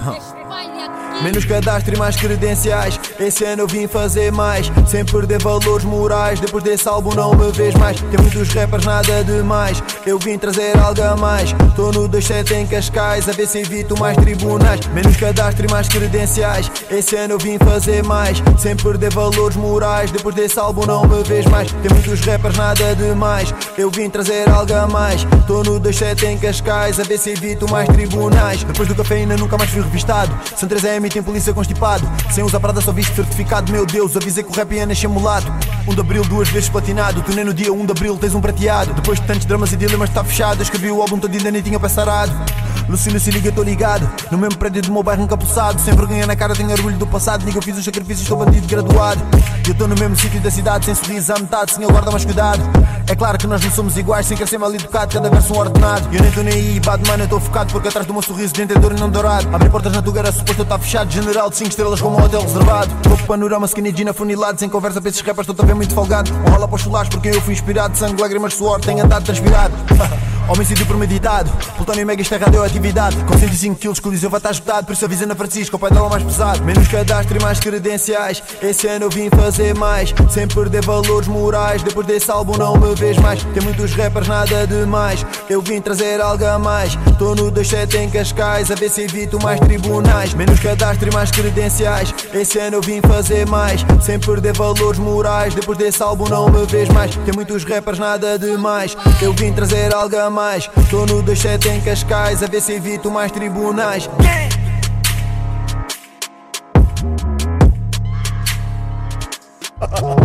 Huh. Menos cadastro e mais credenciais. Esse ano eu vim fazer mais, sem perder valores morais. Depois desse álbum não me vês mais. Tem muitos rappers, nada demais. Eu vim trazer algo a mais. Tô no 27 em Cascais, a ver se evito mais tribunais. Menos cadastro e mais credenciais. Esse ano eu vim fazer mais, sem perder valores morais. Depois desse álbum não me vês mais. Tem muitos rappers, nada demais. Eu vim trazer algo a mais. Tô no 27 em Cascais, a ver se evito mais tribunais. Depois do cafeína nunca mais fui revistado. São 3 Tem polícia constipado. Sem usar prada só visto certificado. Meu Deus, avisei que o rap ia nascer mulato. 1 de abril, duas vezes platinado. Tu nem no dia 1 de abril tens um prateado. Depois de tantos dramas e dilemas está fechado. Escrevi o álbum todo e ainda nem tinha passarado. Lucino se liga, tô ligado. No mesmo prédio do meu bairro encapuçado. Sem vergonha na cara, tenho orgulho do passado. Nigga, eu fiz os sacrifícios, estou bandido graduado. Eu tô no mesmo sítio da cidade, sem sorriso à metade, sem guarda mais cuidado. É claro que nós não somos iguais, sem ser mal educado, cada verso um ordenado. Eu nem tô nem aí, bad mano, eu tô focado porque atrás do meu sorriso dentro é e não dourado. Abre portas na tua era suposto eu estar fechado. General de 5 estrelas como um hotel reservado. Pouco panorama, skinny jean afunilado, sem conversa para esses rappers, estou a ver muito folgado. Um rola para os porque eu fui inspirado, sangue, lágrimas, suor, tenho andado transpirado. Homicídio premeditado, Plutônio mega isto é radioatividade. Com 105 quilos, coliseu vai estar esgotado. Por isso avisa na Francisco, o pai dela mais pesado. Menos cadastro e mais credenciais. Esse ano eu vim fazer mais. Sem perder valores morais. Depois desse álbum não me vês mais. Tem muitos rappers, nada demais Eu vim trazer algo a mais. Tô no 27 em Cascais A ver se evito mais tribunais. Menos cadastro e mais credenciais. Esse ano eu vim fazer mais. Sem perder valores morais. Depois desse álbum não me vês mais. Tem muitos rappers, nada demais Eu vim trazer algo a mais mais. Tô no 27 em Cascais, a ver se evito mais tribunais. Yeah.